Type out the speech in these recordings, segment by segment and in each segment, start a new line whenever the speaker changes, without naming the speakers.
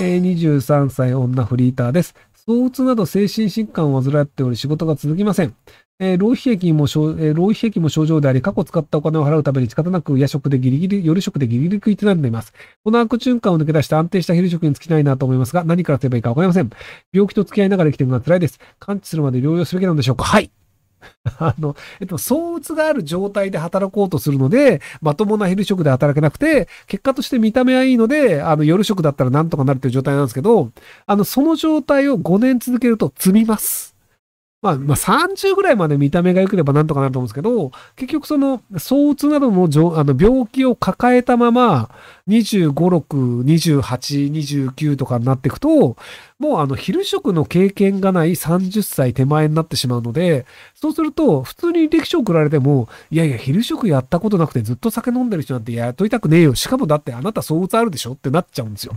えー、23歳女フリーターです。躁うつなど精神疾患を患っており仕事が続きません。えー、浪費益も、えー、浪費益も症状であり、過去使ったお金を払うために仕方なく夜食でギリギリ、夜食でギリギリ食いとなっています。この悪循環を抜け出して安定した昼食に尽きないなと思いますが、何からすればいいかわかりません。病気と付き合いながら生きていくのは辛いです。完治するまで療養すべきなんでしょうか？はい。あの、えっと、躁うつがある状態で働こうとするので、まともな昼食で働けなくて、結果として見た目はいいので、あの、夜食だったらなんとかなるという状態なんですけど、あの、その状態を5年続けると積みます。まあ、まあ、30ぐらいまで見た目が良ければなんとかなると思うんですけど、結局その、躁うつなどのあの病気を抱えたまま、25、6、28、29とかになっていくと、もうあの、昼食の経験がない30歳手前になってしまうので、そうすると、普通に歴史を送られても、いやいや、昼食やったことなくてずっと酒飲んでる人なんてやっといたくねえよ。しかもだってあなた躁うつあるでしょってなっちゃうんですよ。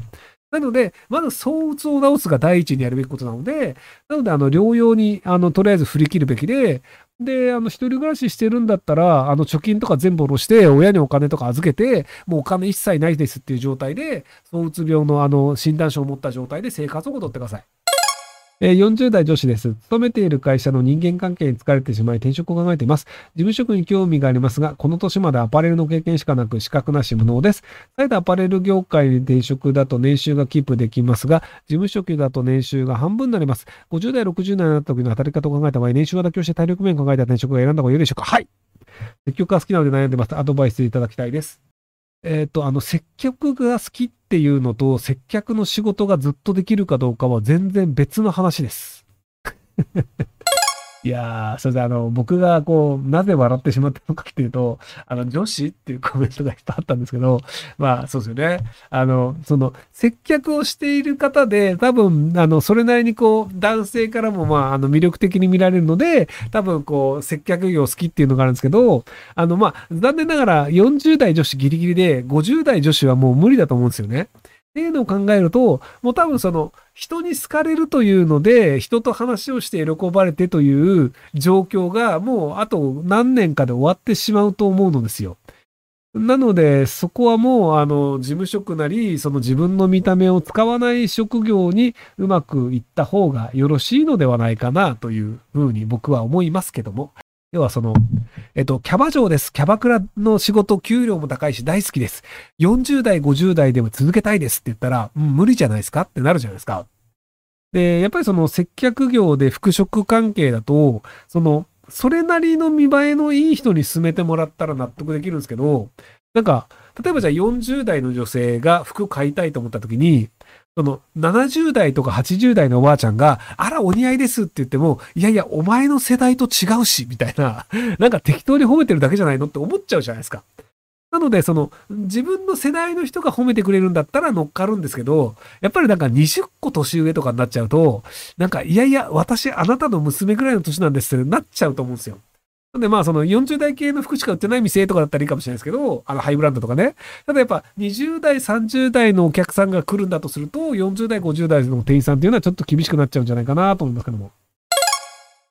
なので、まず相うつを治すが第一にやるべきことなので、なので、あの、療養に、あの、とりあえず振り切るべきで、で、あの、一人暮らししてるんだったら、あの、貯金とか全部下ろして、親にお金とか預けて、もうお金一切ないですっていう状態で、相うつ病のあの、診断書を持った状態で生活を戻ってください。え40代女子です。勤めている会社の人間関係に疲れてしまい転職を考えています。事務職に興味がありますが、この年までアパレルの経験しかなく資格なし無能です。再度アパレル業界に転職だと年収がキープできますが、事務職だと年収が半分になります。50代、60代になった時の働き方を考えた場合、年収は妥協して体力面を考えた転職を選んだ方が良いでしょうかはい積極が好きなので悩んでます。アドバイスいただきたいです。えっ、ー、と、あの、接客が好きっていうのと、接客の仕事がずっとできるかどうかは全然別の話です。いやー、それであの、僕がこう、なぜ笑ってしまったのかっていうと、あの、女子っていうコメントがいっぱいあったんですけど、まあ、そうですよね。あの、その、接客をしている方で、多分、あの、それなりにこう、男性からもまあ、あの、魅力的に見られるので、多分こう、接客業好きっていうのがあるんですけど、あの、まあ、残念ながら40代女子ギリギリで、50代女子はもう無理だと思うんですよね。っていうのを考えると、もう多分その、人に好かれるというので、人と話をして喜ばれてという状況が、もうあと何年かで終わってしまうと思うのですよ。なので、そこはもう、あの、事務職なり、その自分の見た目を使わない職業にうまくいった方がよろしいのではないかなというふうに僕は思いますけども。要はその、えっと、キャバ嬢です。キャバクラの仕事、給料も高いし大好きです。40代、50代でも続けたいですって言ったら、うん、無理じゃないですか？ってなるじゃないですか。で、やっぱりその接客業で服飾関係だと、その、それなりの見栄えのいい人に勧めてもらったら納得できるんですけど、なんか、例えばじゃあ40代の女性が服買いたいと思った時に、その70代とか80代のおばあちゃんが、あら、お似合いですって言っても、いやいや、お前の世代と違うし、みたいな、なんか適当に褒めてるだけじゃないのって思っちゃうじゃないですか。なので、その、自分の世代の人が褒めてくれるんだったら乗っかるんですけど、やっぱりなんか20個年上とかになっちゃうと、なんか、いやいや、私、あなたの娘ぐらいの年なんですってなっちゃうと思うんですよ。で、まあ、その40代系の服しか売ってない店とかだったらいいかもしれないですけど、あの、ハイブランドとかね。ただやっぱ、20代、30代のお客さんが来るんだとすると、40代、50代の店員さんっていうのはちょっと厳しくなっちゃうんじゃないかなと思いますけども。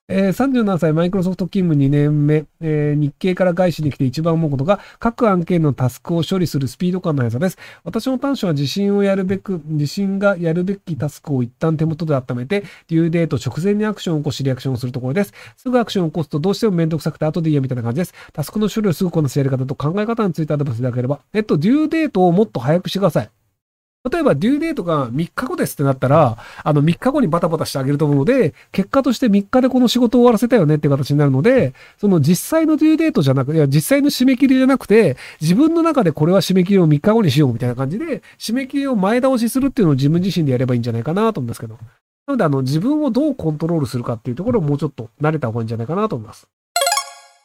えー、37歳、マイクロソフト勤務2年目、えー、日経から外資に来て一番思うことが、各案件のタスクを処理するスピード感の速さです。私の短所は自信をやるべく、自信がやるべきタスクを一旦手元で温めて、デューデート直前にアクションを起こし、リアクションをするところです。すぐアクションを起こすとどうしてもめんどくさくて後でいいやみたいな感じです。タスクの処理をすぐこなすやり方と考え方についてアドバイスいただければ。えっと、デューデートをもっと早くしてください。例えば、デューデートが3日後ですってなったら、あの、3日後にバタバタしてあげると思うので、結果として3日でこの仕事を終わらせたよねって形になるので、その実際のデューデートじゃなくて、いや、実際の締め切りじゃなくて、自分の中でこれは締め切りを3日後にしようみたいな感じで、締め切りを前倒しするっていうのを自分自身でやればいいんじゃないかなと思うんですけど。なので、あの、自分をどうコントロールするかっていうところをもうちょっと慣れた方がいいんじゃないかなと思います。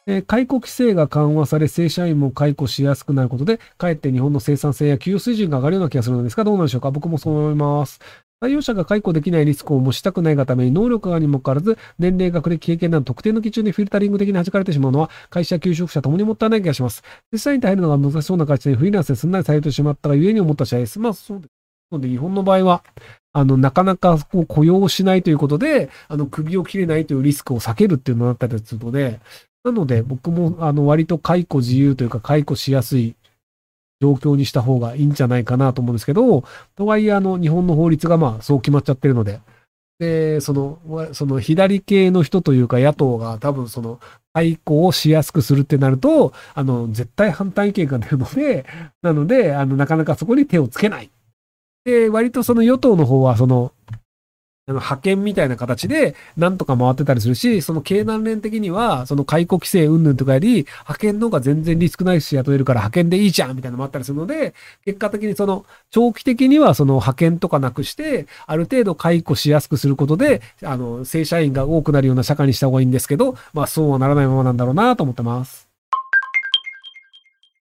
えー、解雇規制が緩和され、正社員も解雇しやすくなることで、かえって日本の生産性や給与水準が上がるような気がするのですが、どうなんでしょうか？僕もそう思います。採用者が解雇できないリスクを模したくないがために能力がにもかかわらず、年齢、学歴、経験など特定の基準でフィルタリング的に弾かれてしまうのは、会社、求職者ともにもったいない気がします。実際に入るのが難しそうな形でフリーランスですんなり採用してしまったがゆえに思った試合です。まあそうです。ので、日本の場合は、あの、なかなかこう雇用しないということで、あの、首を切れないというリスクを避けるっていうのがあったりするので、なので、僕も、あの、割と解雇自由というか、解雇しやすい状況にした方がいいんじゃないかなと思うんですけど、とはいえ、あの、日本の法律がまあ、そう決まっちゃってるので、で、その、その左系の人というか野党が多分その、対抗をしやすくするってなると、あの、絶対反対意見が出るので、なので、あの、なかなかそこに手をつけない。で、割とその与党の方は、その、あの派遣みたいな形で、なんとか回ってたりするし、その経団連的には、その解雇規制云々とかより、派遣の方が全然リスクないし雇えるから派遣でいいじゃんみたいなのもあったりするので、結果的にその、長期的にはその派遣とかなくして、ある程度解雇しやすくすることで、あの、正社員が多くなるような社会にした方がいいんですけど、まあそうはならないままなんだろうなと思ってます。